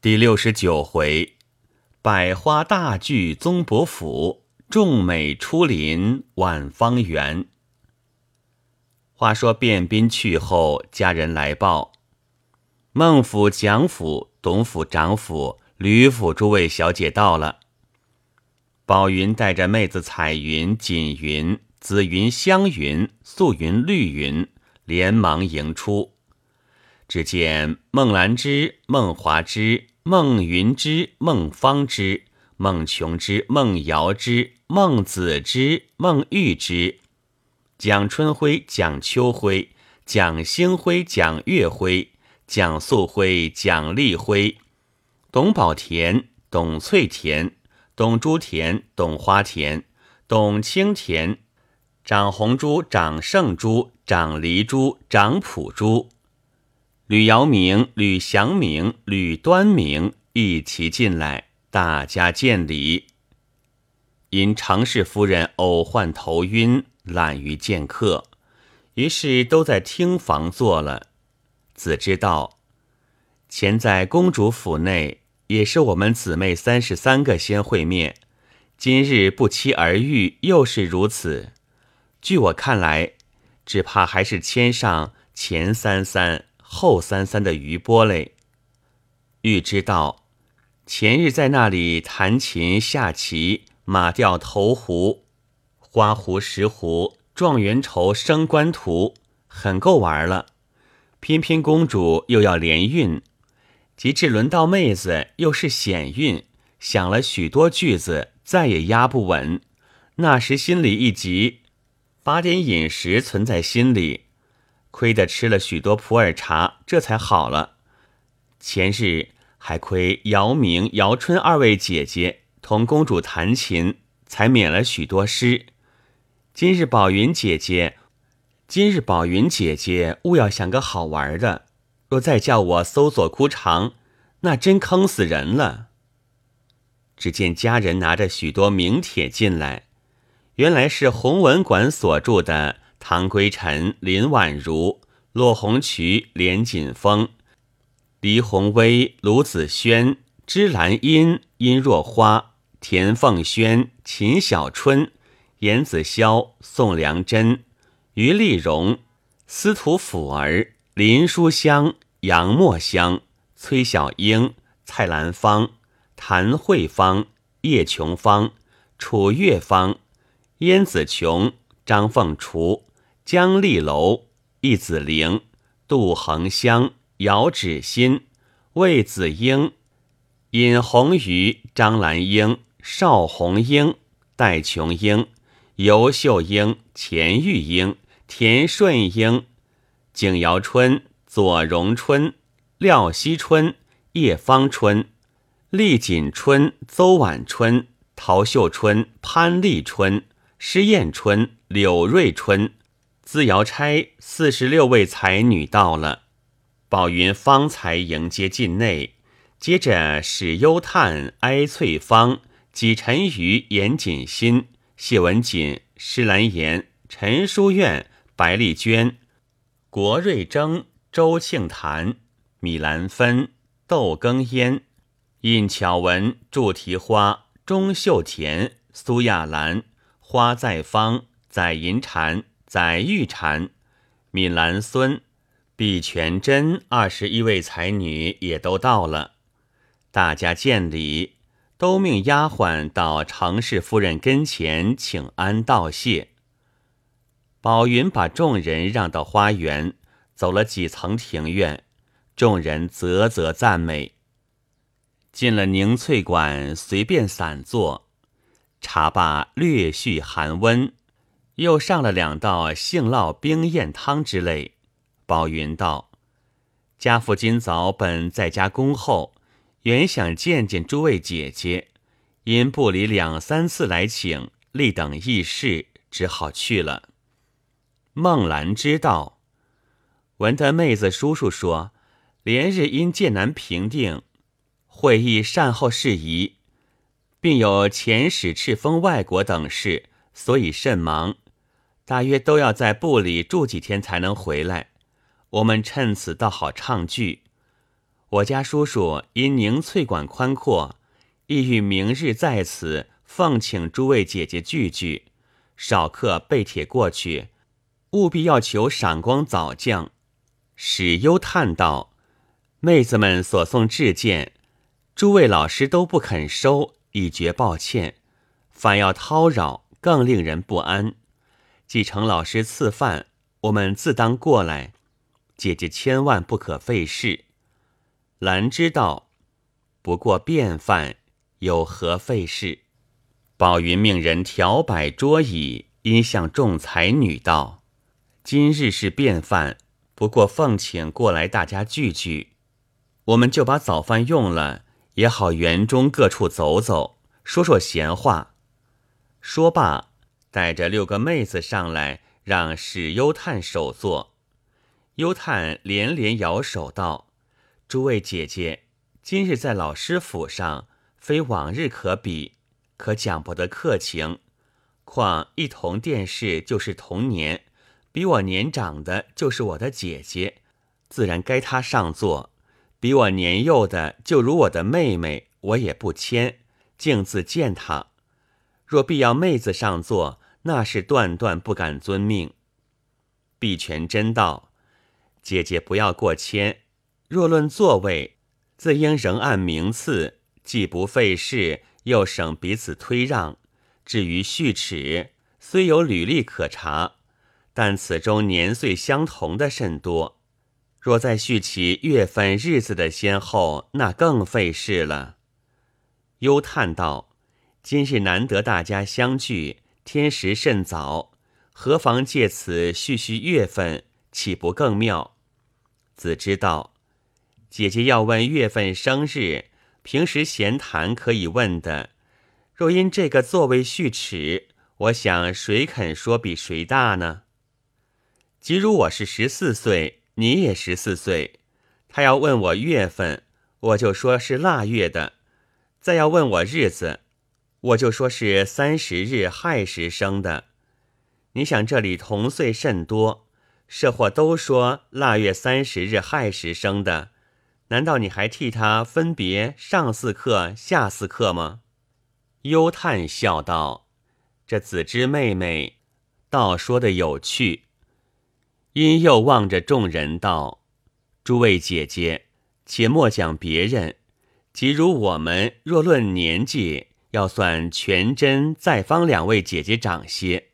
第六十九回，百花大聚宗伯府，众美出临万方园。话说卞斌去后，家人来报，孟府、蒋府、董府长府、吕府诸位小姐到了。宝云带着妹子彩云、锦云、紫云、香云、素云、绿云，连忙迎出。只见孟兰芝、孟华芝、孟云芝、孟芳芝、孟琼芝、孟瑶芝、孟子芝、孟玉芝、蒋春辉、蒋秋辉、蒋星辉、蒋月辉、蒋素辉、蒋丽辉、董宝田、董翠田、董珠田、董花田、董青田、长红珠、长胜珠、长梨珠、长普珠。吕尧明、吕祥明、吕端明一齐进来，大家见礼。因常氏夫人偶患头晕，懒于见客，于是都在厅房坐了。子知道，前在公主府内，也是我们姊妹三十三个先会面，今日不期而遇，又是如此。据我看来，只怕还是签上前三三。后三三的余波嘞，欲知道前日在那里弹琴下棋，马吊头壶，花壶石壶，状元筹升官图，很够玩了。偏偏公主又要连运，及至轮到妹子又是险运，想了许多句子，再也压不稳。那时心里一急，把点饮食存在心里。亏得吃了许多普洱茶，这才好了。前日还亏姚明、姚春二位姐姐同公主弹琴，才免了许多诗。今日宝云姐姐，今日宝云姐姐勿要想个好玩的，若再叫我搜索枯肠，那真坑死人了。只见家人拿着许多名帖进来，原来是弘文馆所著的。唐归尘、林婉如、骆红渠、连锦峰、黎红薇、卢子轩、芝兰音、殷若花、田凤轩、秦小春、严子潇、宋良珍、于丽荣、司徒辅儿、林书香、杨墨香、崔小英、蔡兰芳、谭慧芳、叶琼芳、楚月芳、燕子琼、张凤雏。江丽楼、易子玲、杜恒香、姚芷欣、魏子英、尹红瑜、张兰英、邵红英、戴琼英、尤秀英、钱玉英、田顺英、景瑶春、左荣春、廖希春、叶芳春、厉锦春、邹婉春、陶秀春、潘丽春、施燕春、柳瑞春。自瑶差四十六位才女到了，宝云方才迎接进内，接着史幽叹、哀翠芳、纪晨瑜、严锦心、谢文锦、施兰言、陈淑苑、白丽娟、国瑞征、周庆坛、米兰芬、窦庚烟、尹巧文、祝提花、钟秀田、苏亚兰、花在芳、载银蝉。载玉蝉、闽兰孙、毕全真二十一位才女也都到了，大家见礼，都命丫鬟到常氏夫人跟前请安道谢。宝云把众人让到花园，走了几层庭院，众人啧啧赞美。进了凝翠馆，随便散坐，茶罢略叙寒温。又上了两道杏酪冰燕汤之类。宝云道：“家父今早本在家恭候，原想见见诸位姐姐，因部里两三次来请，立等议事，只好去了。”孟兰知道，闻得妹子叔叔说，连日因剑南平定，会议善后事宜，并有遣使敕封外国等事，所以甚忙。大约都要在部里住几天才能回来。我们趁此倒好唱剧。我家叔叔因宁翠馆宽阔，意欲明日在此奉请诸位姐姐聚聚，少客备帖过去，务必要求赏光早降。史优叹道：“妹子们所送致见，诸位老师都不肯收，以觉抱歉，反要叨扰，更令人不安。继承老师赐饭，我们自当过来。姐姐千万不可费事。”兰知道，不过便饭，有何费事？宝云命人调摆桌椅，因向众才女道：“今日是便饭。”不过奉请过来，大家聚聚，我们就把早饭用了，也好园中各处走走，说说闲话。说罢，带着六个妹子上来，让史幽探首座。幽探连连摇手道：“诸位姐姐，今日在老师府上，非往日可比，可讲不得客情。况一同殿试，就是同年。”比我年长的，就是我的姐姐，自然该她上座；比我年幼的，就如我的妹妹，我也不谦，径自见她。若必要妹子上座，那是断断不敢遵命。碧泉真道：“姐姐不要过谦，若论座位，自应仍按名次，既不费事，又省彼此推让。至于序齿，虽有履历可查。”但此中年岁相同的甚多，若再续起月份日子的先后，那更费事了。忧叹道：“今日难得大家相聚，天时甚早，何妨借此叙叙月份，岂不更妙？”子知道，姐姐要问月份生日，平时闲谈可以问的。若因这个座位序齿，我想谁肯说比谁大呢？即如我是十四岁，你也十四岁，他要问我月份，我就说是腊月的；再要问我日子，我就说是三十日亥时生的。你想这里同岁甚多，社或都说腊月三十日亥时生的，难道你还替他分别上四课、下四课吗？忧叹笑道：“这子之妹妹，倒说的有趣。”因又望着众人道：“诸位姐姐，且莫讲别人。即如我们若论年纪，要算全真、在方两位姐姐长些。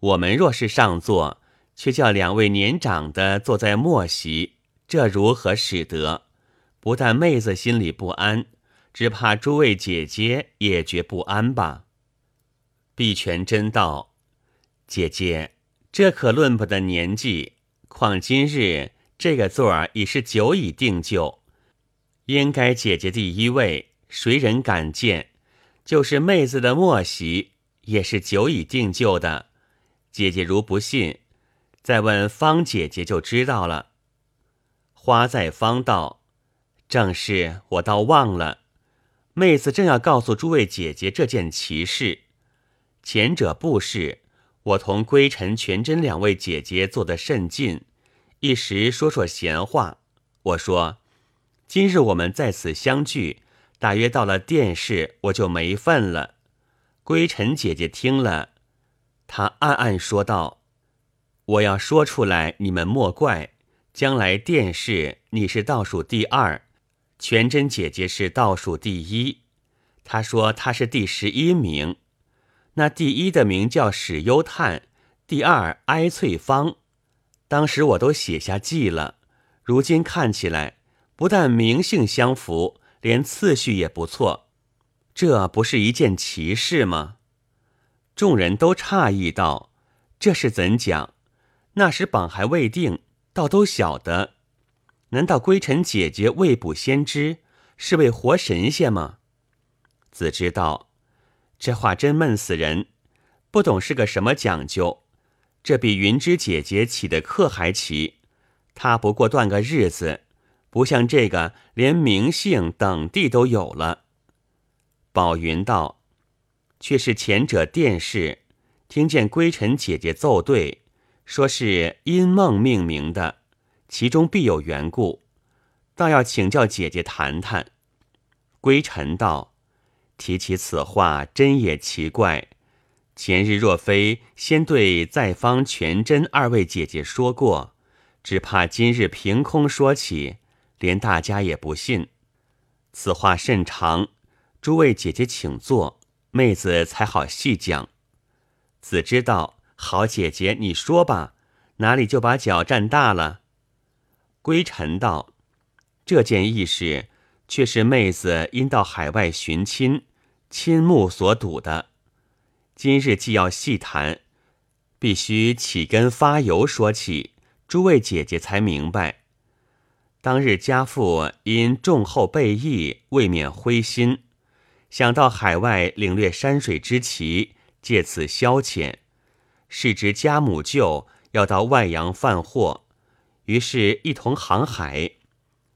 我们若是上座，却叫两位年长的坐在末席，这如何使得？不但妹子心里不安，只怕诸位姐姐也觉不安吧？”碧泉真道：“姐姐。”这可论不得年纪，况今日这个座儿已是久已定就，应该姐姐第一位，谁人敢见？就是妹子的末席，也是久已定就的。姐姐如不信，再问方姐姐就知道了。花在方道，正是我倒忘了，妹子正要告诉诸位姐姐这件奇事，前者不是。我同归尘、全真两位姐姐坐得甚近，一时说说闲话。我说：“今日我们在此相聚，大约到了殿试，我就没份了。”归尘姐姐听了，她暗暗说道：“我要说出来，你们莫怪。将来殿试，你是倒数第二，全真姐姐是倒数第一。她说她是第十一名。”那第一的名叫史幽叹，第二哀翠芳，当时我都写下记了。如今看起来，不但名姓相符，连次序也不错，这不是一件奇事吗？众人都诧异道：“这是怎讲？那时榜还未定，倒都晓得。难道归尘姐姐未卜先知，是位活神仙吗？”子知道。这话真闷死人，不懂是个什么讲究。这比云芝姐姐起的课还奇，她不过断个日子，不像这个连名姓等地都有了。宝云道，却是前者殿试，听见归尘姐姐奏对，说是因梦命名的，其中必有缘故。倒要请教姐姐谈谈。”归尘道：“提起此话，真也奇怪。前日若非先对在方全真二位姐姐说过，只怕今日凭空说起，连大家也不信。此话甚长，诸位姐姐请坐，妹子才好细讲。”子知道，好姐姐，你说吧，哪里就把脚站大了？归尘道：“这件意事。”却是妹子因到海外寻亲，亲目所睹的。今日既要细谈，必须起根发由说起，诸位姐姐才明白。当日家父因重厚备役，未免灰心，想到海外领略山水之奇，借此消遣。是值家母舅要到外洋贩货，于是一同航海。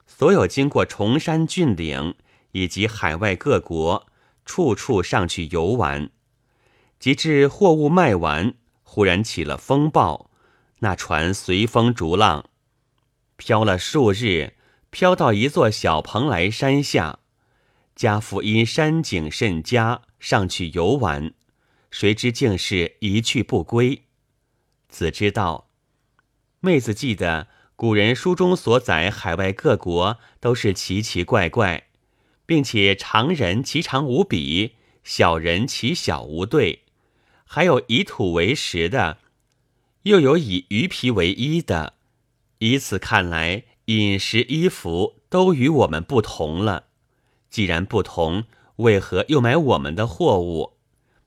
所有经过崇山峻岭以及海外各国，处处上去游玩，及至货物卖完，忽然起了风暴，那船随风逐浪，飘了数日，飘到一座小蓬莱山下。家父因山景甚佳，上去游玩，谁知竟是一去不归。子知道，妹子记得。古人书中所载海外各国都是奇奇怪怪，并且常人其长无比，小人其小无对，还有以土为食的，又有以鱼皮为衣的。以此看来，饮食衣服都与我们不同了。既然不同，为何又买我们的货物？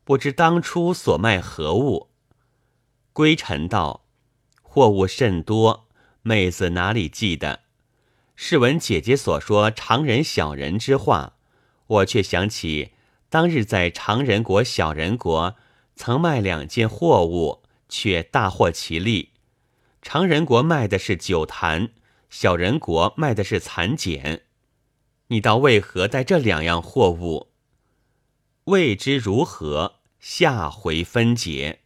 不知当初所卖何物？归尘道：货物甚多。妹子哪里记得？试闻姐姐所说常人小人之话，我却想起当日在常人国、小人国曾卖两件货物，却大获其利。常人国卖的是酒坛，小人国卖的是蚕茧。你倒为何带这两样货物？未知如何，下回分解。